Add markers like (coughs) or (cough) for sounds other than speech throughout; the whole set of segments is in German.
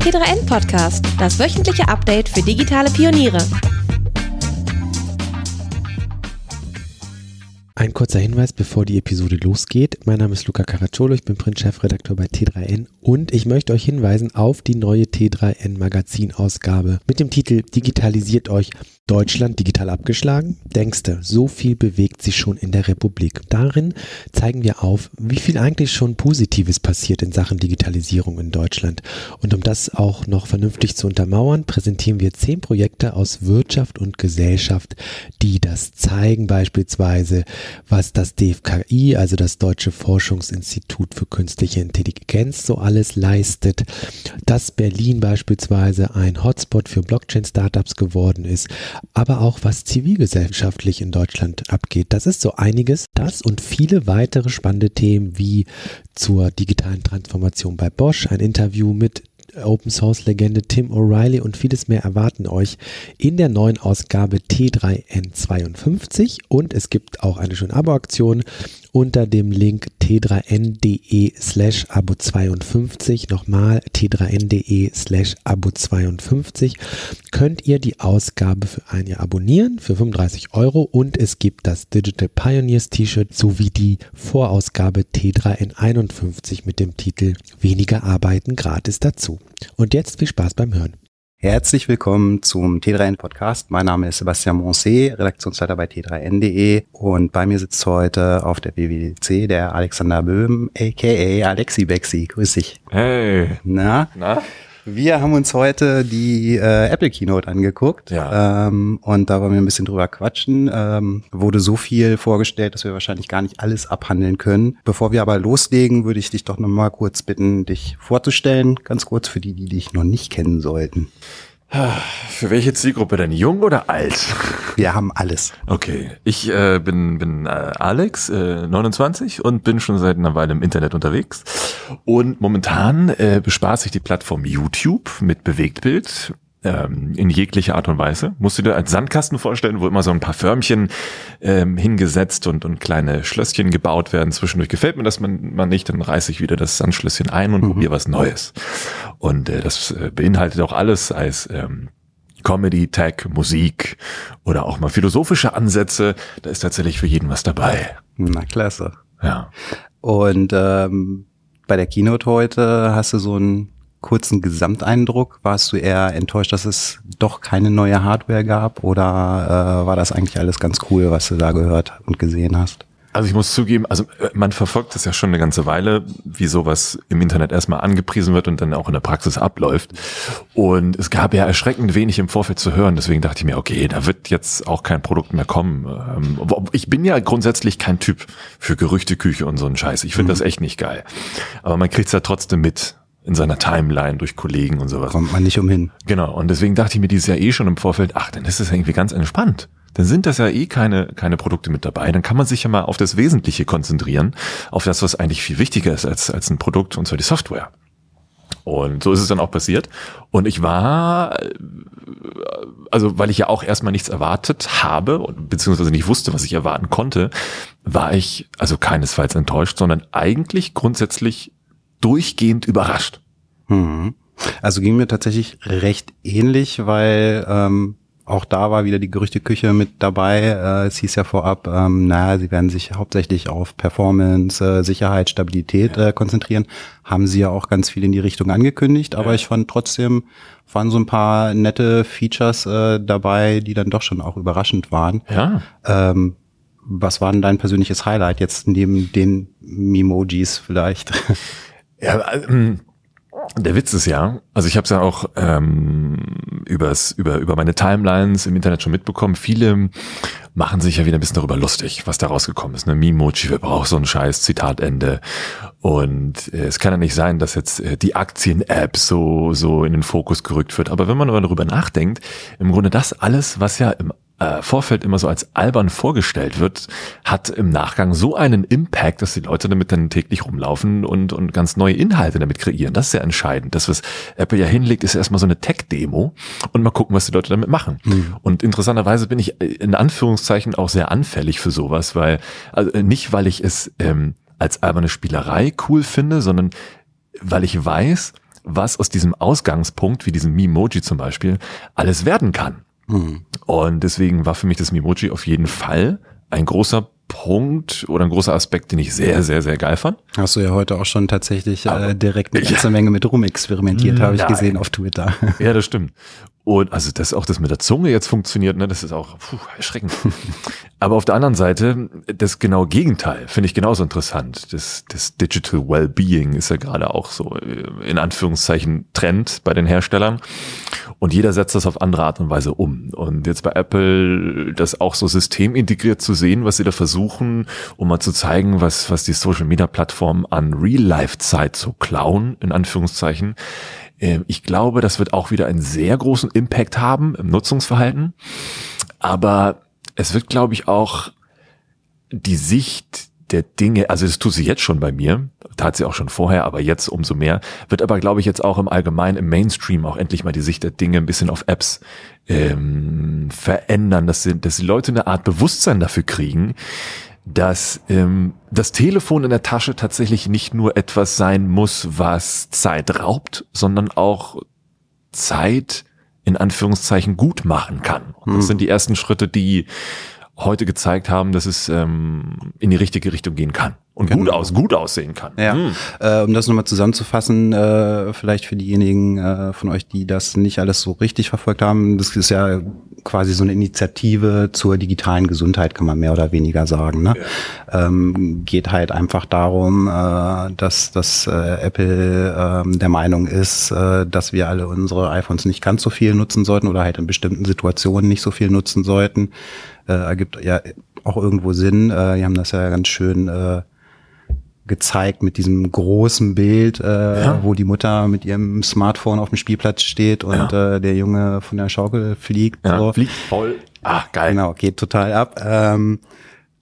T3N Podcast, das wöchentliche Update für digitale Pioniere. Ein kurzer Hinweis, bevor die Episode losgeht. Mein Name ist Luca Caracciolo, ich bin Print-Chefredakteur bei T3N und ich möchte euch hinweisen auf die neue T3N Magazin-Ausgabe mit dem Titel Digitalisiert euch Deutschland digital abgeschlagen? Denkste, so viel bewegt sich schon in der Republik. Darin zeigen wir auf, wie viel eigentlich schon Positives passiert in Sachen Digitalisierung in Deutschland. Und um das auch noch vernünftig zu untermauern, präsentieren wir zehn Projekte aus Wirtschaft und Gesellschaft, die das zeigen, beispielsweise, was das DFKI, also das Deutsche Forschungsinstitut für künstliche Intelligenz, so alles leistet, dass Berlin beispielsweise ein Hotspot für Blockchain-Startups geworden ist, aber auch was zivilgesellschaftlich in Deutschland abgeht. Das ist so einiges. Das und viele weitere spannende Themen wie zur digitalen Transformation bei Bosch, ein Interview mit Open Source Legende Tim O'Reilly und vieles mehr erwarten euch in der neuen Ausgabe T3N52 und es gibt auch eine schöne Abo-Aktion unter dem Link t3n.de slash abo 52, nochmal t3n.de slash abo 52, könnt ihr die Ausgabe für ein Jahr abonnieren für 35 Euro und es gibt das Digital Pioneers T-Shirt sowie die Vorausgabe T3N51 mit dem Titel Weniger arbeiten gratis dazu. Und jetzt viel Spaß beim Hören. Herzlich willkommen zum T3N Podcast. Mein Name ist Sebastian Moncé, Redaktionsleiter bei T3N.de und bei mir sitzt heute auf der WWDC der Alexander Böhm, aka Alexi Bexi. Grüß dich. Hey. Na? Na? Wir haben uns heute die äh, Apple Keynote angeguckt Ja. ähm, und da wollen wir ein bisschen drüber quatschen. Ähm, wurde so viel vorgestellt, dass wir wahrscheinlich gar nicht alles abhandeln können. Bevor wir aber loslegen, würde ich dich doch noch mal kurz bitten, dich vorzustellen, ganz kurz für die, die dich noch nicht kennen sollten. Für welche Zielgruppe denn? Jung oder alt? Wir haben alles. Okay, ich äh, bin, bin äh, Alex, äh, 29 und bin schon seit einer Weile im Internet unterwegs. Und momentan äh, bespaße ich die Plattform YouTube mit Bewegtbild ähm, in jeglicher Art und Weise. Musst du dir als Sandkasten vorstellen, wo immer so ein paar Förmchen ähm, hingesetzt und, und kleine Schlösschen gebaut werden. Zwischendurch gefällt mir das man, man nicht, dann reiße ich wieder das Sandschlösschen ein und probiere was Neues. Und äh, das äh, beinhaltet auch alles, es ähm, Comedy, Tech, Musik oder auch mal philosophische Ansätze. Da ist tatsächlich für jeden was dabei. Na klasse. Ja. Und ähm, bei der Keynote heute hast du so einen kurzen Gesamteindruck. Warst du eher enttäuscht, dass es doch keine neue Hardware gab oder äh, war das eigentlich alles ganz cool, was du da gehört und gesehen hast? Also ich muss zugeben, also äh, man verfolgt das ja schon eine ganze Weile, wie sowas im Internet erstmal angepriesen wird und dann auch in der Praxis abläuft. Und es gab ja erschreckend wenig im Vorfeld zu hören. Deswegen dachte ich mir, okay, da wird jetzt auch kein Produkt mehr kommen. Ähm, Ich bin ja grundsätzlich kein Typ für Gerüchteküche und so einen Scheiß. Ich finde das echt nicht geil. Aber man kriegt es ja trotzdem mit in seiner Timeline durch Kollegen und sowas. Kommt man nicht umhin. Genau, und deswegen dachte ich mir dieses Jahr eh schon im Vorfeld, ach, dann ist es irgendwie ganz entspannt. Dann sind das ja eh keine, keine Produkte mit dabei. Dann kann man sich ja mal auf das Wesentliche konzentrieren, auf das, was eigentlich viel wichtiger ist als, als ein Produkt, und zwar die Software. Und so ist es dann auch passiert. Und ich war, also weil ich ja auch erstmal nichts erwartet habe, und beziehungsweise nicht wusste, was ich erwarten konnte, war ich also keinesfalls enttäuscht, sondern eigentlich grundsätzlich durchgehend überrascht. Mhm. Also ging mir tatsächlich recht ähnlich, weil ähm, auch da war wieder die Gerüchteküche mit dabei. Äh, es hieß ja vorab, ähm, naja, sie werden sich hauptsächlich auf Performance, äh, Sicherheit, Stabilität äh, konzentrieren. Haben sie ja auch ganz viel in die Richtung angekündigt, aber ich fand trotzdem, waren so ein paar nette Features äh, dabei, die dann doch schon auch überraschend waren. Ja. Ähm, was war denn dein persönliches Highlight jetzt neben den Memojis vielleicht? (laughs) Ja, ähm, der Witz ist ja, also ich habe es ja auch ähm, übers, über, über meine Timelines im Internet schon mitbekommen. Viele machen sich ja wieder ein bisschen darüber lustig, was da rausgekommen ist. Ne? Mimoji, wer braucht so ein scheiß Zitatende? Und äh, es kann ja nicht sein, dass jetzt äh, die Aktien-App so, so in den Fokus gerückt wird. Aber wenn man darüber nachdenkt, im Grunde das alles, was ja im äh, Vorfeld immer so als albern vorgestellt wird, hat im Nachgang so einen Impact, dass die Leute damit dann täglich rumlaufen und, und ganz neue Inhalte damit kreieren. Das ist ja entscheidend. Das, was Apple ja hinlegt, ist erstmal so eine Tech-Demo und mal gucken, was die Leute damit machen. Und interessanterweise bin ich äh, in Anführungszeichen auch sehr anfällig für sowas, weil, also nicht, weil ich es ähm, als alberne Spielerei cool finde, sondern weil ich weiß, was aus diesem Ausgangspunkt, wie diesem Memoji zum Beispiel, alles werden kann. Mhm. Und deswegen war für mich das Memoji auf jeden Fall ein großer Punkt oder ein großer Aspekt, den ich sehr, sehr, sehr geil fand. Hast du ja heute auch schon tatsächlich äh, direkt eine (laughs) ganze ja. Menge mit rumexperimentiert, habe ich gesehen auf Twitter. Ja, das stimmt. Und also, dass auch das mit der Zunge jetzt funktioniert, ne, das ist auch puh, erschreckend. (laughs) Aber auf der anderen Seite, das genaue Gegenteil finde ich genauso interessant. Das, das Digital Wellbeing ist ja gerade auch so äh, in Anführungszeichen Trend bei den Herstellern. Und jeder setzt das auf andere Art und Weise um. Und jetzt bei Apple das auch so systemintegriert zu sehen, was sie da versuchen, um mal zu zeigen, was, was die Social Media Plattform an Real-Life-Zeit so klauen, in Anführungszeichen, ich glaube, das wird auch wieder einen sehr großen Impact haben im Nutzungsverhalten. Aber es wird, glaube ich, auch die Sicht der Dinge, also das tut sie jetzt schon bei mir, tat sie auch schon vorher, aber jetzt umso mehr, wird aber, glaube ich, jetzt auch im Allgemeinen, im Mainstream auch endlich mal die Sicht der Dinge ein bisschen auf Apps ähm, verändern, dass, sie, dass die Leute eine Art Bewusstsein dafür kriegen, dass ähm, das Telefon in der Tasche tatsächlich nicht nur etwas sein muss, was Zeit raubt, sondern auch Zeit in Anführungszeichen gut machen kann. Und das hm. sind die ersten Schritte, die heute gezeigt haben, dass es ähm, in die richtige Richtung gehen kann und genau. gut aus, gut aussehen kann. Ja, mhm. äh, um das nochmal zusammenzufassen, äh, vielleicht für diejenigen äh, von euch, die das nicht alles so richtig verfolgt haben, das ist ja quasi so eine Initiative zur digitalen Gesundheit, kann man mehr oder weniger sagen. Ne? Ja. Ähm, geht halt einfach darum, äh, dass, dass äh, Apple äh, der Meinung ist, äh, dass wir alle unsere iPhones nicht ganz so viel nutzen sollten oder halt in bestimmten Situationen nicht so viel nutzen sollten. Äh, ergibt ja auch irgendwo Sinn. Äh, die haben das ja ganz schön äh, gezeigt mit diesem großen Bild, äh, ja. wo die Mutter mit ihrem Smartphone auf dem Spielplatz steht und ja. äh, der Junge von der Schaukel fliegt. Ja, so. Fliegt voll. Ah, geil. Genau, geht total ab. Ähm,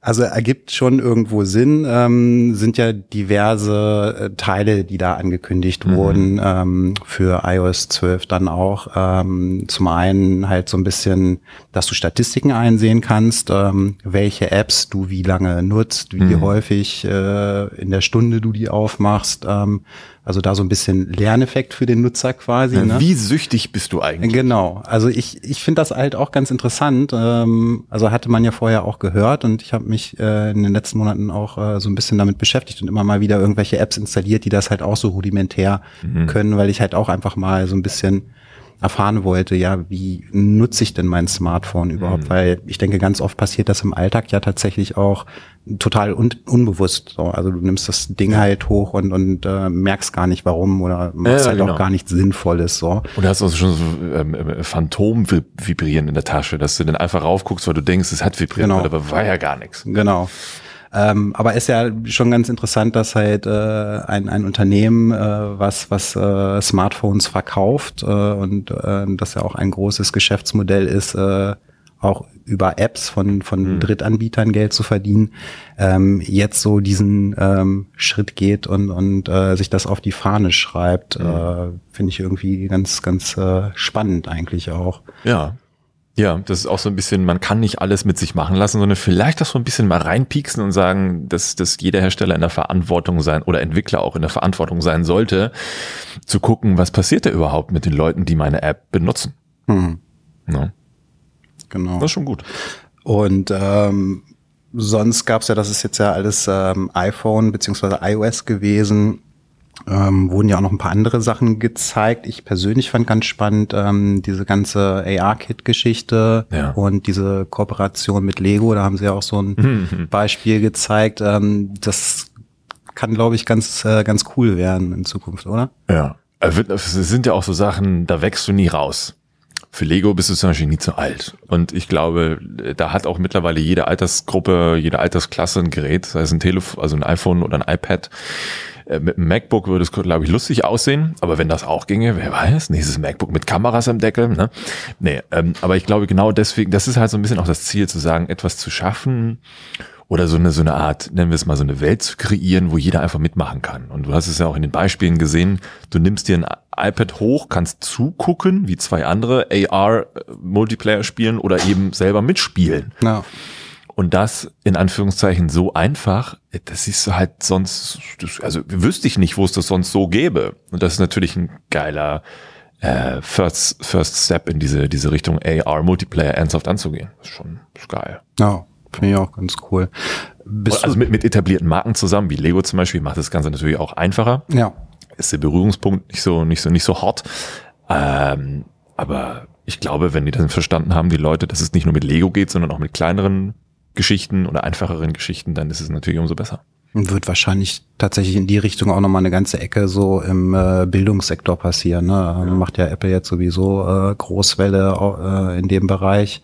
also ergibt schon irgendwo Sinn, ähm, sind ja diverse äh, Teile, die da angekündigt mhm. wurden ähm, für iOS 12 dann auch. Ähm, zum einen halt so ein bisschen, dass du Statistiken einsehen kannst, ähm, welche Apps du wie lange nutzt, wie mhm. häufig äh, in der Stunde du die aufmachst. Ähm, also da so ein bisschen Lerneffekt für den Nutzer quasi. Ne? Wie süchtig bist du eigentlich? Genau. Also ich, ich finde das halt auch ganz interessant. Ähm, also hatte man ja vorher auch gehört und ich habe mich äh, in den letzten Monaten auch äh, so ein bisschen damit beschäftigt und immer mal wieder irgendwelche Apps installiert, die das halt auch so rudimentär mhm. können, weil ich halt auch einfach mal so ein bisschen erfahren wollte, ja, wie nutze ich denn mein Smartphone überhaupt? Mhm. Weil ich denke, ganz oft passiert das im Alltag ja tatsächlich auch total un unbewusst. So. Also du nimmst das Ding halt hoch und, und äh, merkst gar nicht warum oder machst ja, halt genau. auch gar nichts Sinnvolles. So. Und du hast auch schon so ähm, äh, Phantom vibrieren in der Tasche, dass du dann einfach raufguckst, weil du denkst, es hat vibriert, genau. aber war ja gar nichts. Genau. Ähm, aber ist ja schon ganz interessant, dass halt äh, ein, ein Unternehmen, äh, was, was äh, Smartphones verkauft äh, und äh, das ja auch ein großes Geschäftsmodell ist, äh, auch über Apps von, von mhm. Drittanbietern Geld zu verdienen, ähm, jetzt so diesen ähm, Schritt geht und, und äh, sich das auf die Fahne schreibt, mhm. äh, finde ich irgendwie ganz, ganz äh, spannend eigentlich auch. Ja, ja, das ist auch so ein bisschen, man kann nicht alles mit sich machen lassen, sondern vielleicht auch so ein bisschen mal reinpieksen und sagen, dass, dass jeder Hersteller in der Verantwortung sein oder Entwickler auch in der Verantwortung sein sollte, zu gucken, was passiert da überhaupt mit den Leuten, die meine App benutzen. Hm. Ja. Genau. Das ist schon gut. Und ähm, sonst gab's ja, das ist jetzt ja alles ähm, iPhone beziehungsweise iOS gewesen ähm, wurden ja auch noch ein paar andere Sachen gezeigt. Ich persönlich fand ganz spannend ähm, diese ganze AR-Kit-Geschichte ja. und diese Kooperation mit Lego. Da haben sie ja auch so ein mhm. Beispiel gezeigt. Ähm, das kann, glaube ich, ganz, äh, ganz cool werden in Zukunft, oder? Ja. Es sind ja auch so Sachen, da wächst du nie raus. Für Lego bist du zum Beispiel nie zu alt. Und ich glaube, da hat auch mittlerweile jede Altersgruppe, jede Altersklasse ein Gerät, sei es ein Telefon, also ein iPhone oder ein iPad. Äh, mit einem MacBook würde es, glaube ich, lustig aussehen, aber wenn das auch ginge, wer weiß, nächstes MacBook mit Kameras am Deckel, ne? Nee, ähm, aber ich glaube genau deswegen, das ist halt so ein bisschen auch das Ziel, zu sagen, etwas zu schaffen oder so eine, so eine Art, nennen wir es mal so eine Welt zu kreieren, wo jeder einfach mitmachen kann. Und du hast es ja auch in den Beispielen gesehen, du nimmst dir ein iPad hoch, kannst zugucken, wie zwei andere AR-Multiplayer spielen oder eben selber mitspielen. Ja. Und das in Anführungszeichen so einfach, das du halt sonst, also wüsste ich nicht, wo es das sonst so gäbe. Und das ist natürlich ein geiler äh, First, First Step in diese, diese Richtung AR Multiplayer ernsthaft anzugehen. Das ist schon ist geil. Ja, finde ich auch ganz cool. Bist also mit, mit etablierten Marken zusammen, wie Lego zum Beispiel, macht das Ganze natürlich auch einfacher. Ja. Ist der Berührungspunkt nicht so, nicht so, nicht so hot. Ähm, aber ich glaube, wenn die dann verstanden haben, die Leute, dass es nicht nur mit Lego geht, sondern auch mit kleineren Geschichten oder einfacheren Geschichten, dann ist es natürlich umso besser. Wird wahrscheinlich tatsächlich in die Richtung auch nochmal eine ganze Ecke so im äh, Bildungssektor passieren. Ne? Ja. Macht ja Apple jetzt sowieso äh, Großwelle äh, in dem Bereich.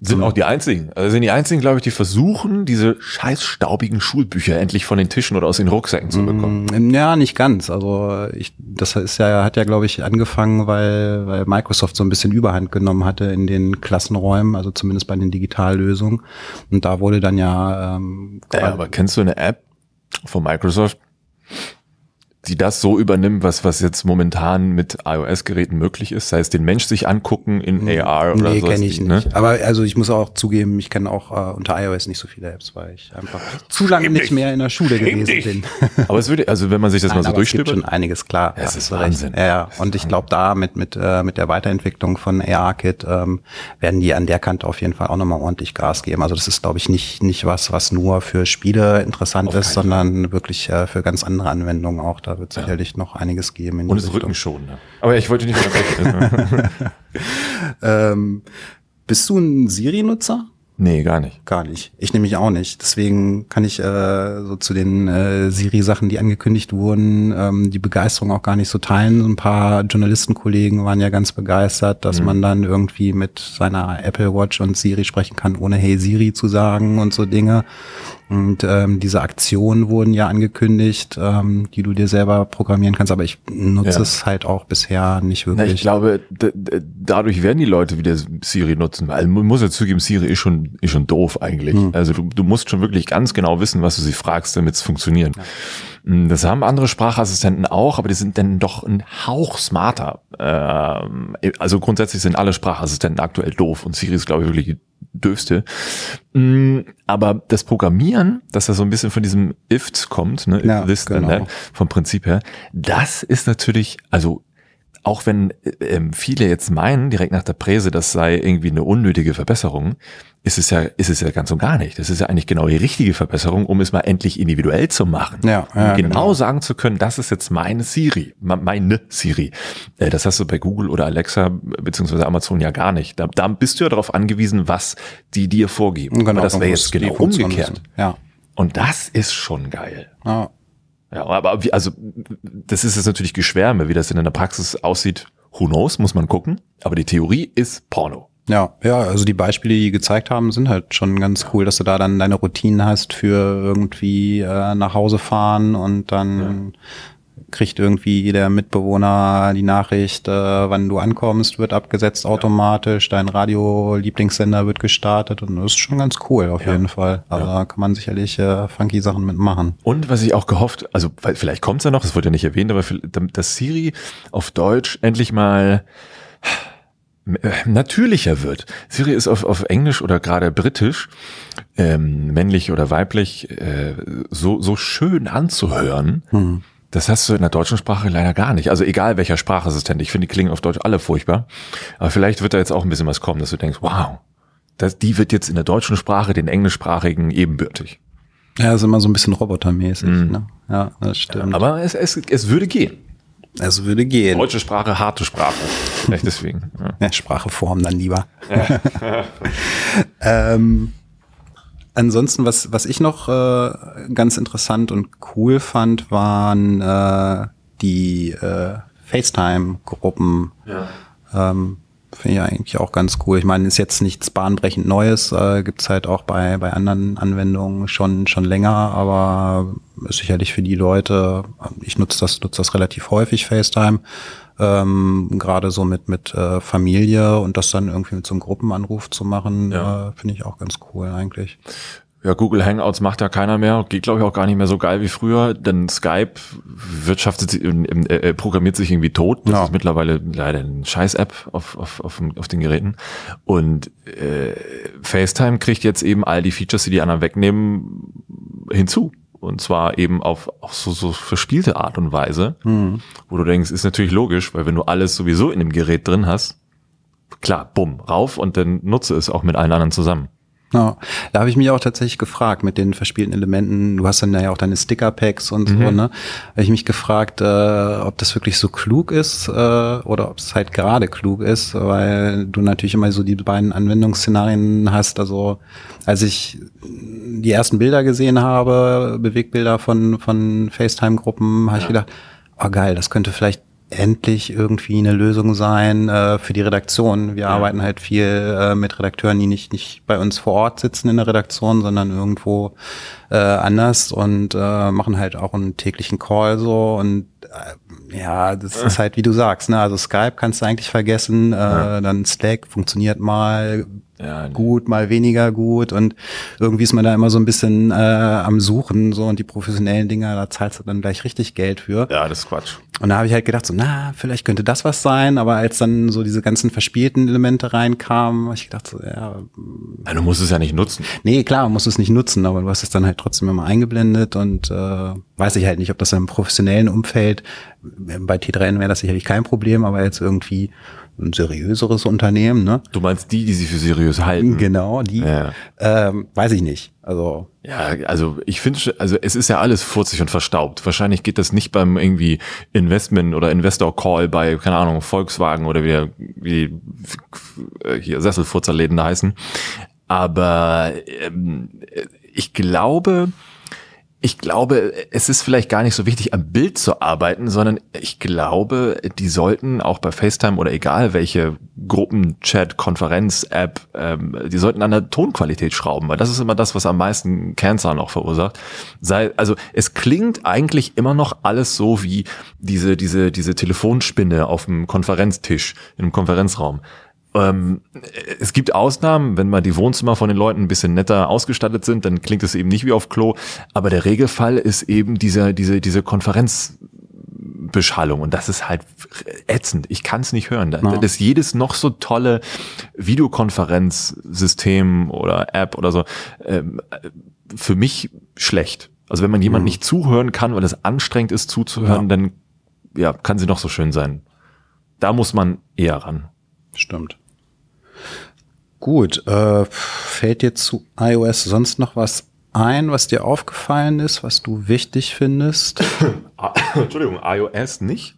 Sind auch die einzigen. Also sind die einzigen, glaube ich, die versuchen, diese scheiß staubigen Schulbücher endlich von den Tischen oder aus den Rucksäcken zu bekommen. Mm, ja, nicht ganz. Also ich, das ist ja, hat ja, glaube ich, angefangen, weil, weil Microsoft so ein bisschen Überhand genommen hatte in den Klassenräumen, also zumindest bei den Digitallösungen. Und da wurde dann ja. Ähm, ja, aber kennst du eine App, von Microsoft, die das so übernimmt, was, was jetzt momentan mit iOS-Geräten möglich ist, sei es den Mensch sich angucken in hm. AR oder nee, kenne ich ne? nicht. Aber also ich muss auch zugeben, ich kenne auch äh, unter iOS nicht so viele Apps, weil ich einfach zu lange nicht mehr in der Schule gewesen dich. bin. (laughs) aber es würde, also wenn man sich das Nein, mal so durchstöbert. Es gibt schon einiges klar. Ja, es ist Wahnsinn. Ja, ja. Und ich glaube, da mit, mit, äh, mit der Weiterentwicklung von AR-Kit ähm, werden die an der Kante auf jeden Fall auch nochmal ordentlich Gas geben. Also das ist, glaube ich, nicht, nicht was, was nur für Spiele interessant auf ist, sondern Fall. wirklich äh, für ganz andere Anwendungen auch. Da wird sicherlich ja. noch einiges geben. Und es Rücken schon. Ne? Aber ich wollte nicht unterbrechen. (laughs) ähm, bist du ein Siri-Nutzer? Nee, gar nicht. Gar nicht. Ich nämlich auch nicht. Deswegen kann ich äh, so zu den äh, Siri-Sachen, die angekündigt wurden, ähm, die Begeisterung auch gar nicht so teilen. Ein paar Journalistenkollegen waren ja ganz begeistert, dass mhm. man dann irgendwie mit seiner Apple Watch und Siri sprechen kann, ohne Hey Siri zu sagen und so Dinge. Und ähm, diese Aktionen wurden ja angekündigt, ähm, die du dir selber programmieren kannst, aber ich nutze ja. es halt auch bisher nicht wirklich. Na, ich glaube, dadurch werden die Leute wieder Siri nutzen, weil man muss ja zugeben, Siri ist schon, ist schon doof eigentlich. Hm. Also du, du musst schon wirklich ganz genau wissen, was du sie fragst, damit es funktioniert. Ja. Hm, das haben andere Sprachassistenten auch, aber die sind dann doch ein Hauch smarter. Ähm, also grundsätzlich sind alle Sprachassistenten aktuell doof und Siri ist, glaube ich, wirklich döfste. Mm, aber das Programmieren, dass das so ein bisschen von diesem IFT kommt, ne, ja, this, genau. ne, vom Prinzip her, das ist natürlich, also auch wenn ähm, viele jetzt meinen, direkt nach der Präse, das sei irgendwie eine unnötige Verbesserung, ist es ja, ist es ja ganz und gar nicht. Das ist ja eigentlich genau die richtige Verbesserung, um es mal endlich individuell zu machen. Ja, ja um genau, genau, sagen zu können, das ist jetzt meine Siri, meine Siri. Äh, das hast du bei Google oder Alexa beziehungsweise Amazon ja gar nicht. Da, da bist du ja darauf angewiesen, was die dir vorgeben. Genau, Aber das wäre jetzt genau umgekehrt. Ja. Und das ist schon geil. Ja. Ja, aber wie, also das ist jetzt natürlich Geschwärme, wie das in der Praxis aussieht. Who knows, muss man gucken. Aber die Theorie ist Porno. Ja, ja, also die Beispiele, die gezeigt haben, sind halt schon ganz cool, dass du da dann deine Routinen hast für irgendwie äh, nach Hause fahren und dann ja kriegt irgendwie der Mitbewohner die Nachricht, äh, wann du ankommst, wird abgesetzt automatisch, dein Radio-Lieblingssender wird gestartet und das ist schon ganz cool auf ja. jeden Fall. Also ja. da kann man sicherlich äh, funky Sachen mitmachen. Und was ich auch gehofft, also vielleicht kommt's ja noch, das wurde ja nicht erwähnt, aber dass Siri auf Deutsch endlich mal äh, natürlicher wird. Siri ist auf, auf Englisch oder gerade britisch, ähm, männlich oder weiblich, äh, so, so schön anzuhören. Hm. Das hast du in der deutschen Sprache leider gar nicht. Also egal welcher Sprachassistent. Ich finde, die klingen auf Deutsch alle furchtbar. Aber vielleicht wird da jetzt auch ein bisschen was kommen, dass du denkst, wow, das, die wird jetzt in der deutschen Sprache den englischsprachigen ebenbürtig. Ja, ist immer so ein bisschen robotermäßig. Mm. Ne? Ja, das stimmt. Aber es, es, es würde gehen. Es würde gehen. Deutsche Sprache, harte Sprache. Vielleicht deswegen. Ja, ja Spracheform dann lieber. Ja. (laughs) ähm, ansonsten, was, was ich noch äh, ganz interessant und cool fand, waren äh, die äh, FaceTime-Gruppen. Ja. Ähm, Finde ich eigentlich auch ganz cool. Ich meine, ist jetzt nichts bahnbrechend Neues, äh, gibt halt auch bei, bei anderen Anwendungen schon, schon länger, aber ist sicherlich für die Leute, ich nutze das, nutze das relativ häufig, FaceTime, ähm, gerade so mit, mit äh, Familie und das dann irgendwie mit so einem Gruppenanruf zu machen, ja. äh, finde ich auch ganz cool eigentlich. Ja, Google Hangouts macht ja keiner mehr, geht glaube ich auch gar nicht mehr so geil wie früher, denn Skype wirtschaftet sich, äh, äh, programmiert sich irgendwie tot. Das Ja. ist mittlerweile leider eine Scheiß-App auf, auf, auf, auf den Geräten. Und äh, FaceTime kriegt jetzt eben all die Features, die die anderen wegnehmen, hinzu. Und zwar eben auf auch so, so verspielte Art und Weise, wo du denkst, ist natürlich logisch, weil wenn du alles sowieso in dem Gerät drin hast, klar, bumm, rauf und dann nutze es auch mit allen anderen zusammen. Ja, da habe ich mich auch tatsächlich gefragt mit den verspielten Elementen. Du hast dann ja auch deine Sticker-Packs und so, ne? Habe ich mich gefragt, äh, ob das wirklich so klug ist äh, oder ob es halt gerade klug ist, weil du natürlich immer so die beiden Anwendungsszenarien hast. Also als ich die ersten Bilder gesehen habe, Bewegbilder von, von FaceTime-Gruppen, habe ich gedacht, oh geil, das könnte vielleicht endlich irgendwie eine Lösung sein äh, für die Redaktion. Wir arbeiten halt viel äh, mit Redakteuren, die nicht, nicht bei uns vor Ort sitzen in der Redaktion, sondern irgendwo äh, anders und äh, machen halt auch einen täglichen Call so und äh, ja, das ist halt wie du sagst, ne? Also Skype kannst du eigentlich vergessen, äh, dann Slack funktioniert mal Ja, gut, mal weniger gut und irgendwie ist man da immer so ein bisschen äh, am Suchen so und die professionellen Dinger, da zahlst du dann gleich richtig Geld für. Ja, das ist Quatsch. Und da habe ich halt gedacht, so, na, vielleicht könnte das was sein, aber als dann so diese ganzen verspielten Elemente reinkamen, habe ich gedacht, so, ja, Ja, du musst es ja nicht nutzen. nee, klar, man muss es nicht nutzen, aber du hast es dann halt trotzdem immer eingeblendet und äh, weiß ich halt nicht, ob das im professionellen Umfeld, bei T3N wäre das sicherlich kein Problem, aber jetzt irgendwie ein seriöseres Unternehmen, ne? Du meinst die, die sie für seriös halten. Genau, die, Ja. ähm, weiß ich nicht. Also, Ja, also ich finde, also es ist ja alles furzig und verstaubt. Wahrscheinlich geht das nicht beim irgendwie Investment oder Investor Call bei, keine Ahnung, Volkswagen oder wie, wie äh, hier Sesselfurzerläden da heißen. Aber ähm, ich glaube, ich glaube, es ist vielleicht gar nicht so wichtig, am Bild zu arbeiten, sondern ich glaube, die sollten auch bei FaceTime oder egal welche Gruppenchat, Konferenz-App, ähm, die sollten an der Tonqualität schrauben, weil das ist immer das, was am meisten Cancer noch verursacht. Sei, also es klingt eigentlich immer noch alles so wie diese, diese, diese Telefonspinne auf dem Konferenztisch, einem Konferenzraum. Ähm, es gibt Ausnahmen, wenn mal die Wohnzimmer von den Leuten ein bisschen netter ausgestattet sind, dann klingt es eben nicht wie auf Klo. Aber der Regelfall ist eben diese, diese, diese Konferenzbeschallung und das ist halt ätzend. Ich kann es nicht hören. Da- Ja. Das jedes noch so tolle Videokonferenzsystem oder App oder so ähm, für mich schlecht. Also wenn man jemand nicht zuhören kann, weil es anstrengend ist zuzuhören, Ja. dann ja, kann sie noch so schön sein. Da muss man eher ran. Stimmt. Gut, äh, fällt dir zu iOS sonst noch was ein, was dir aufgefallen ist, was du wichtig findest? (coughs) Entschuldigung, iOS nicht?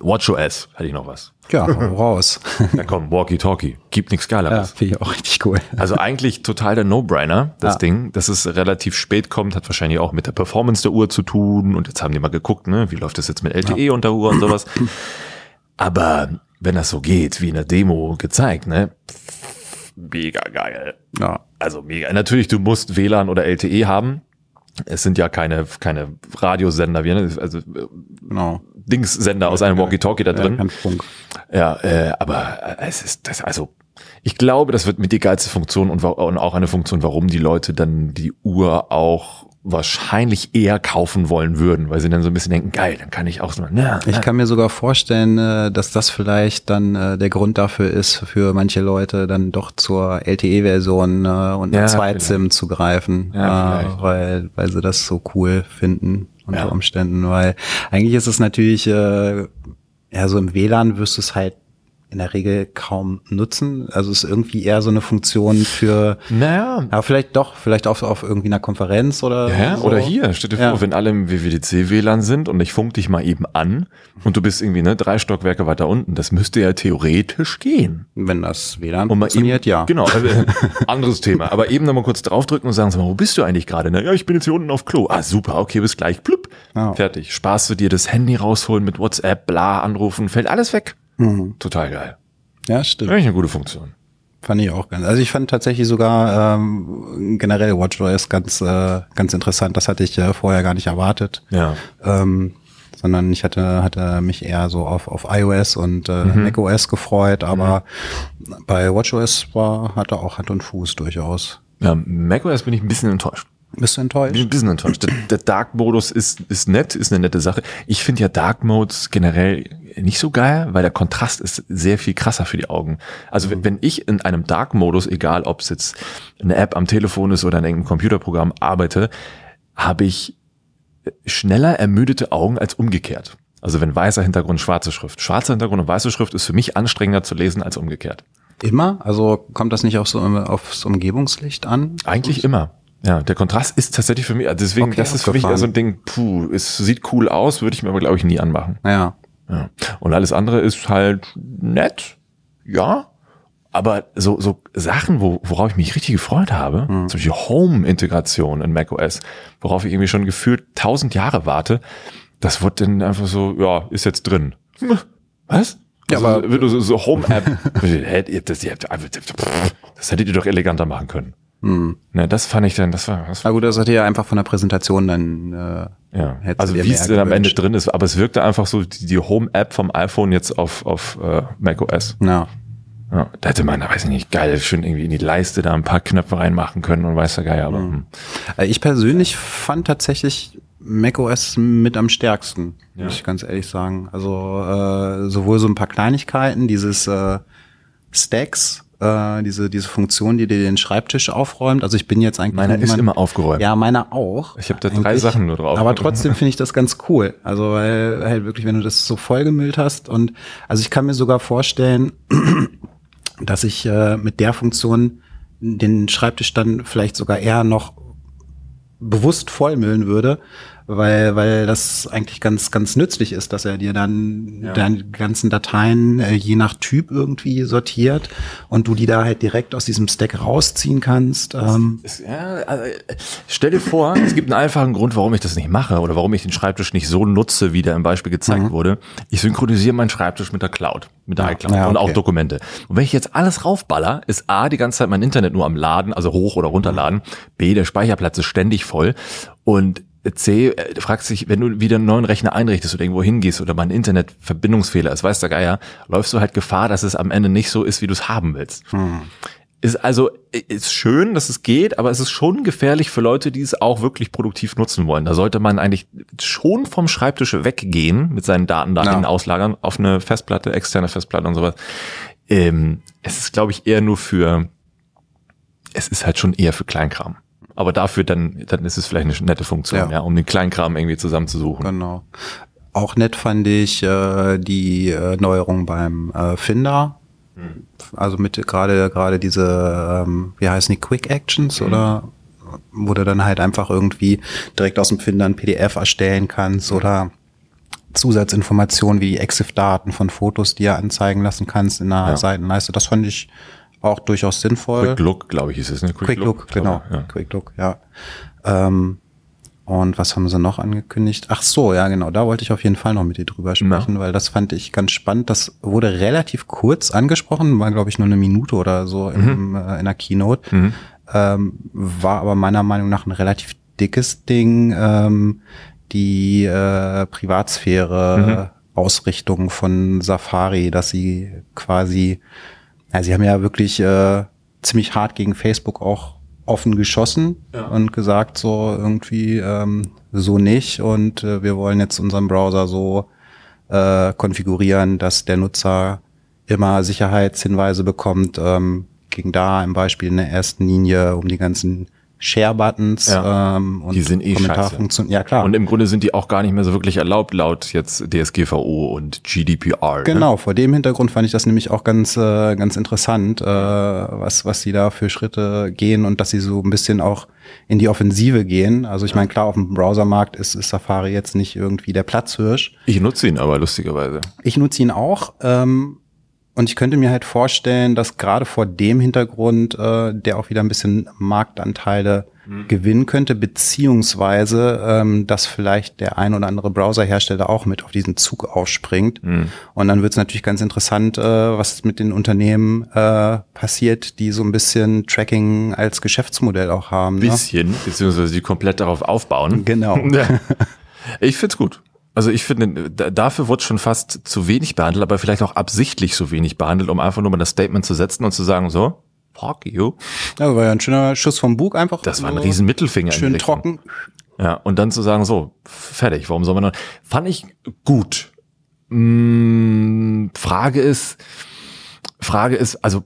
WatchOS hätte ich noch was. Ja, (laughs) raus. Na komm, Walkie-Talkie. Gibt nichts ja, Geileres. finde ich auch richtig cool. Also eigentlich total der No-Brainer, das Ja. Ding. Dass es relativ spät kommt, hat wahrscheinlich auch mit der Performance der Uhr zu tun. Und jetzt haben die mal geguckt, ne, wie läuft das jetzt mit LTE und der Uhr und sowas. Aber wenn das so geht, wie in der Demo gezeigt, ne, mega geil. Ja, Also mega. Natürlich, du musst WLAN oder LTE haben. Es sind ja keine, keine Radiosender, wie, ne? also genau. Dingssender aus einem Walkie-Talkie da drin. Ja, äh, aber äh, es ist das also. Ich glaube, das wird mit die geilste Funktion und, und auch eine Funktion, warum die Leute dann die Uhr auch wahrscheinlich eher kaufen wollen würden, weil sie dann so ein bisschen denken, geil, dann kann ich auch so, na, Ich kann mir sogar vorstellen, äh, dass das vielleicht dann äh, der Grund dafür ist, für manche Leute dann doch zur LTE-Version äh, und Ja, Zweit-SIM zu greifen, Ja, weil, weil sie das so cool finden unter Ja. Umständen. Weil eigentlich ist es natürlich, ja, so im WLAN wirst du es halt in der Regel kaum nutzen. Also es ist irgendwie eher so eine Funktion für, naja, ja, vielleicht doch, vielleicht auf, auf irgendwie einer Konferenz oder Ja, so. oder hier, stell dir vor, Ja. wenn alle im WWDC-WLAN sind und ich funk dich mal eben an und du bist irgendwie ne, drei Stockwerke weiter unten, das müsste ja theoretisch gehen. Wenn das WLAN Und mal eben, funktioniert, ja. Genau, äh, (laughs) anderes Thema. Aber eben nochmal kurz draufdrücken und sagen, sag mal, wo bist du eigentlich gerade? Ne? Ja, ich bin jetzt hier unten auf Klo. Ah, super, okay, bis gleich. Plupp. Ja. Fertig. Sparst du dir das Handy rausholen mit WhatsApp, bla, anrufen, fällt alles weg. Mhm. Total geil. Ja, stimmt. Eigentlich eine gute Funktion. Fand ich auch ganz. Also ich fand tatsächlich sogar ähm, generell WatchOS ganz, äh, ganz interessant. Das hatte ich äh, vorher gar nicht erwartet. Ja. Ähm, sondern ich hatte, hatte mich eher so auf, auf iOS und äh, Mhm. macOS gefreut, aber bei WatchOS war, hatte auch Hand und Fuß durchaus. Ja, macOS bin ich ein bisschen enttäuscht. Bist du Bin enttäuscht? ein bisschen enttäuscht. Der, der Dark-Modus ist, ist nett, ist eine nette Sache. Ich finde ja Dark Modes generell nicht so geil, weil der Kontrast ist sehr viel krasser für die Augen. Also wenn, wenn ich in einem Dark-Modus, egal ob es jetzt eine App am Telefon ist oder in irgendeinem Computerprogramm arbeite, habe ich schneller ermüdete Augen als umgekehrt. Also wenn weißer Hintergrund, schwarze Schrift. Schwarzer Hintergrund und weiße Schrift ist für mich anstrengender zu lesen als umgekehrt. Immer? Also kommt das nicht auf so, aufs Umgebungslicht an? Eigentlich immer. Ja, der Kontrast ist tatsächlich für mich, also deswegen, Okay, das ist für mich eher so ein Ding, puh, es sieht cool aus, würde ich mir aber, glaube ich, nie anmachen. Ja. Ja. Und alles andere ist halt nett, ja. Aber so, so Sachen, wo, worauf ich mich richtig gefreut habe, Mhm. zum Beispiel Home-Integration in macOS, worauf ich irgendwie schon gefühlt tausend Jahre warte, das wird dann einfach so, ja, ist jetzt drin. (laughs) Was? Ja, also, aber- wenn du so, so (laughs) Home-App, das, das hättet ihr doch eleganter machen können. Hm. Ne, das fand ich dann, das war, das war Na gut, das hat ja einfach von der Präsentation dann äh, ja. hättest Also wie es dann am Ende drin ist, aber es wirkte einfach so die, die Home-App vom iPhone jetzt auf, auf äh, macOS. Ja. Ja, da hätte man, da weiß ich nicht, geil, schön irgendwie in die Leiste da ein paar Knöpfe reinmachen können und weiß der Geier, aber hm. Äh, Ich persönlich fand tatsächlich macOS mit am stärksten, Ja. muss ich ganz ehrlich sagen. Also äh, sowohl so ein paar Kleinigkeiten, dieses äh, Stacks, äh, diese diese Funktion, die dir den Schreibtisch aufräumt. Also ich bin jetzt eigentlich meiner ist immer aufgeräumt. Ja, meiner auch. Ich hab da drei. Sachen nur drauf. Aber trotzdem finde ich das ganz cool. Also weil halt wirklich, wenn du das so vollgemüllt hast und also ich kann mir sogar vorstellen, (clears throat) dass ich äh, mit der Funktion den Schreibtisch dann vielleicht sogar eher noch bewusst vollmüllen würde, weil, weil das eigentlich ganz, ganz nützlich ist, dass er dir dann Ja. deine ganzen Dateien äh, je nach Typ irgendwie sortiert und du die da halt direkt aus diesem Stack rausziehen kannst. Ähm, Es- Ja, also, stell dir vor, es gibt einen einfachen Grund, warum ich das nicht mache oder warum ich den Schreibtisch nicht so nutze, wie der im Beispiel gezeigt wurde. Ich synchronisiere meinen Schreibtisch mit der Cloud, mit der iCloud Ja, und auch okay. Dokumente. Und wenn ich jetzt alles raufballer, ist A, die ganze Zeit mein Internet nur am Laden, also hoch oder runterladen. B, der Speicherplatz ist ständig voll. Und C, äh, fragst dich, wenn du wieder einen neuen Rechner einrichtest oder irgendwo hingehst oder mal ein Internetverbindungsfehler ist, weiß der Geier, läufst du halt Gefahr, dass es am Ende nicht so ist, wie du es haben willst. Ist also ist schön, dass es geht, aber es ist schon gefährlich für Leute, die es auch wirklich produktiv nutzen wollen. Da sollte man eigentlich schon vom Schreibtisch weggehen mit seinen Daten dahin Ja. auslagern auf eine Festplatte, externe Festplatte und sowas. Ähm, es ist, glaube ich, eher nur für, es ist halt schon eher für Kleinkram. Aber dafür dann, dann ist es vielleicht eine nette Funktion, ja, Ja. um den Kleinkram irgendwie zusammenzusuchen. Genau. Auch nett fand ich äh, die äh, Neuerung beim äh, Finder. Also mit gerade gerade diese, ähm, wie heißen die, Quick Actions oder wo du dann halt einfach irgendwie direkt aus dem Finder ein PDF erstellen kannst oder Zusatzinformationen wie EXIF-Daten von Fotos, die er anzeigen lassen kannst in einer Ja. Seitenleiste. Das fand ich auch durchaus sinnvoll. Quick Look, glaube ich, ist es, ne? Quick Look, genau. Ja. Quick Look, ja. Ähm, und was haben sie noch angekündigt? Ach so, ja, genau. Da wollte ich auf jeden Fall noch mit dir drüber sprechen, weil das fand ich ganz spannend. Das wurde relativ kurz angesprochen, war, glaube ich, nur eine Minute oder so im, äh, in der Keynote. Mhm. Ähm, war aber meiner Meinung nach ein relativ dickes Ding. Ähm, die äh, Privatsphäre Ausrichtung von Safari, dass sie quasi, ja, sie haben ja wirklich äh, ziemlich hart gegen Facebook auch offen geschossen und gesagt so irgendwie ähm, so nicht. Und äh, wir wollen jetzt unseren Browser so äh, konfigurieren, dass der Nutzer immer Sicherheitshinweise bekommt, ähm, ging da im Beispiel in der ersten Linie um die ganzen Share-Buttons Ja. ähm, und Die sind eh Kommentarfunktionen. Ja klar. Und im Grunde sind die auch gar nicht mehr so wirklich erlaubt, laut jetzt DSGVO und GDPR. Ne? Genau, vor dem Hintergrund fand ich das nämlich auch ganz, äh, ganz interessant, äh, was, was sie da für Schritte gehen und dass sie so ein bisschen auch in die Offensive gehen. Also ich meine, klar, auf dem Browsermarkt ist, ist Safari jetzt nicht irgendwie der Platzhirsch. Ich nutze ihn aber lustigerweise. Ich nutze ihn auch. Ähm, und ich könnte mir halt vorstellen, dass gerade vor dem Hintergrund äh, der auch wieder ein bisschen Marktanteile gewinnen könnte, beziehungsweise ähm, dass vielleicht der ein oder andere Browserhersteller auch mit auf diesen Zug aufspringt. Und dann wird es natürlich ganz interessant, äh, was mit den Unternehmen äh, passiert, die so ein bisschen Tracking als Geschäftsmodell auch haben. Ne? Bisschen, beziehungsweise die komplett darauf aufbauen. Genau. (laughs) Ja. Ich find's gut. Also ich finde, da- dafür wird schon fast zu wenig behandelt, aber vielleicht auch absichtlich so wenig behandelt, um einfach nur mal das Statement zu setzen und zu sagen, so, fuck you. Ja, war ja ein schöner Schuss vom Bug einfach. Das war ein riesen Mittelfinger. Schön trocken. Ja, und dann zu sagen, so, fertig, warum soll man noch? Fand ich gut. Mm, Frage ist, Frage ist, also,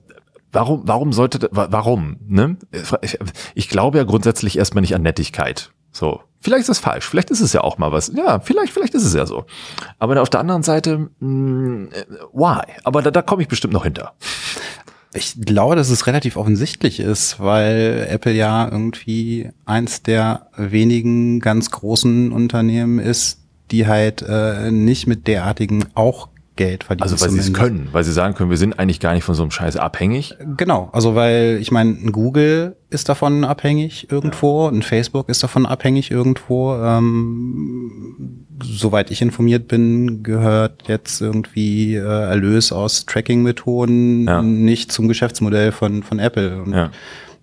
warum, warum sollte, wa- warum, ne? Ich, ich glaube ja grundsätzlich erstmal nicht an Nettigkeit. So. Vielleicht ist das falsch. Vielleicht ist es ja auch mal was. Ja, vielleicht, vielleicht ist es ja so. Aber auf der anderen Seite, mm, äh, why? Aber da, da komme ich bestimmt noch hinter. Ich glaube, dass es relativ offensichtlich ist, weil Apple ja irgendwie eins der wenigen ganz großen Unternehmen ist, die halt äh, nicht mit derartigen auch Geld verdienen. Also, weil sie es können, weil sie sagen können, wir sind eigentlich gar nicht von so einem Scheiß abhängig. Genau, also weil ich meine, ein Google ist davon abhängig irgendwo, ein Facebook ist davon abhängig irgendwo. Ähm, soweit ich informiert bin, gehört jetzt irgendwie äh, Erlös aus Tracking-Methoden Ja. nicht zum Geschäftsmodell von, von Apple. Und Ja.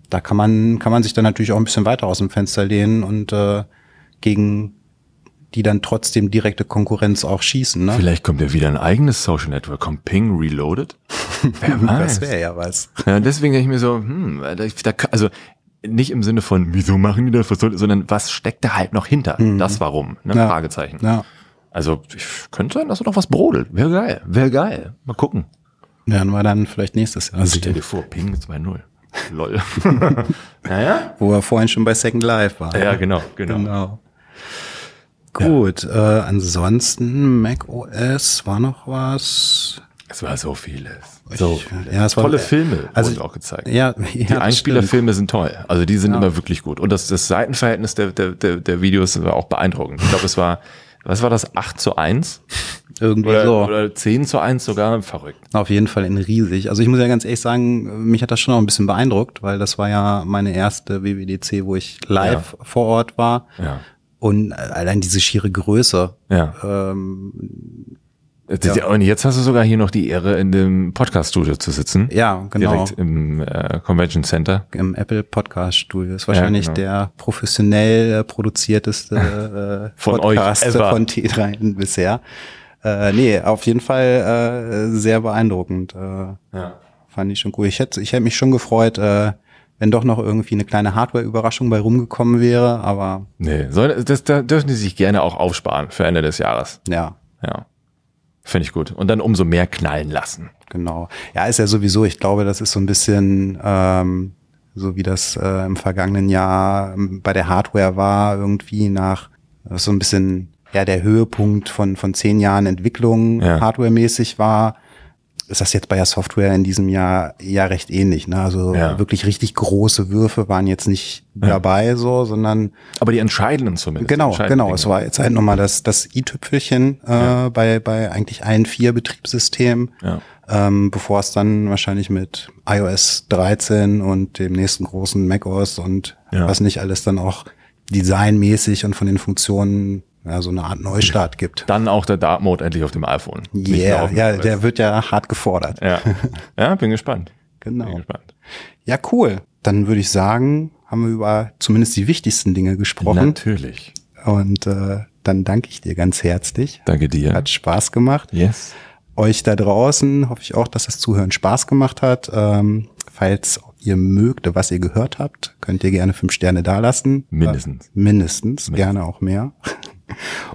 da kann man, kann man sich dann natürlich auch ein bisschen weiter aus dem Fenster lehnen und äh, gegen die dann trotzdem direkte Konkurrenz auch schießen. Ne? Vielleicht kommt ja wieder ein eigenes Social Network, kommt Ping Reloaded. (laughs) Wer weiß. Das wäre ja was. Ja, deswegen denke ich mir so, hm, da, da, also nicht im Sinne von, wieso machen die das, was soll, sondern was steckt da halt noch hinter? Das warum? Ne? Ja. Fragezeichen. Ja. Also ich, könnte sein, dass da noch was brodelt. Wäre geil. Wäre geil. Mal gucken. Werden wir dann vielleicht nächstes Jahr Stell sehen. dir vor, Ping 2.0. Lol. (laughs) naja. Wo er vorhin schon bei Second Life war. Ja, genau, genau. Genau. Gut, äh, ansonsten Mac OS war noch was. Es war so vieles. So Ich- ja, es war- Tolle Filme also- wurden auch gezeigt. Ja, Die ja, Einspielerfilme sind toll. Also die sind immer wirklich gut. Und das, das Seitenverhältnis der, der, der, der Videos war auch beeindruckend. Ich glaube, es war, was war das, 8 zu 1? Irgendwie Oder, so. oder 10 zu 1 sogar? Verrückt. Auf jeden Fall in riesig. Also ich muss ja ganz ehrlich sagen, mich hat das schon auch ein bisschen beeindruckt, weil das war ja meine erste WWDC, wo ich live vor Ort war. Ja. Und allein diese schiere Größe. Ja. Ähm, Das- Und jetzt hast du sogar hier noch die Ehre, in dem Podcast-Studio zu sitzen. ja, genau. Direkt im äh, Convention Center. Im Apple Podcast Studio. Ist wahrscheinlich genau. der professionell äh, produzierteste (laughs) äh, Von euch Podcast ever. von T3 bisher. Äh, nee, auf jeden Fall äh, sehr beeindruckend. Äh, Ja. Fand ich schon cool. Ich hätte, ich hätte mich schon gefreut, äh, wenn doch noch irgendwie eine kleine Hardware-Überraschung bei rumgekommen wäre, aber Nee, soll, das, da dürfen die sich gerne auch aufsparen für Ende des Jahres. ja, Ja. Finde ich gut. Und dann umso mehr knallen lassen. genau. Ja, ist ja sowieso, ich glaube, das ist so ein bisschen ähm, so wie das äh, im vergangenen Jahr ähm, bei der Hardware war, irgendwie nach so ein bisschen ja der Höhepunkt von, von zehn Jahren Entwicklung Ja. hardwaremäßig war. Ist das jetzt bei der Software in diesem Jahr ja recht ähnlich. Ne? Also Ja. wirklich richtig große Würfe waren jetzt nicht dabei, so, sondern Aber die entscheidenden zumindest. Genau, entscheidenden genau. Dinge. Es war jetzt halt nochmal das, das i-Tüpfelchen äh, bei, bei eigentlich allen vier Betriebssystemen, Ja. ähm, bevor es dann wahrscheinlich mit iOS 13 und dem nächsten großen macOS und Ja. was nicht alles dann auch designmäßig und von den Funktionen ja, so eine Art Neustart gibt. Dann auch der Dark Mode endlich auf dem iPhone. Yeah, ja, der wird ja hart gefordert. ja. (laughs) ja, bin gespannt. Bin Genau. gespannt. Ja, cool. Dann würde ich sagen, haben wir über zumindest die wichtigsten Dinge gesprochen. Natürlich. Und äh, dann danke ich dir ganz herzlich. Danke dir. Hat Spaß gemacht. Yes. Euch da draußen hoffe ich auch, dass das Zuhören Spaß gemacht hat. Ähm, falls ihr mögt, was ihr gehört habt, könnt ihr gerne fünf Sterne dalassen. Mindestens. Äh, mindestens, gerne auch mehr.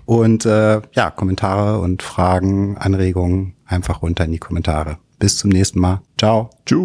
Und äh, ja, Kommentare und Fragen, Anregungen einfach runter in die Kommentare. Bis zum nächsten Mal. Ciao. Tschüss.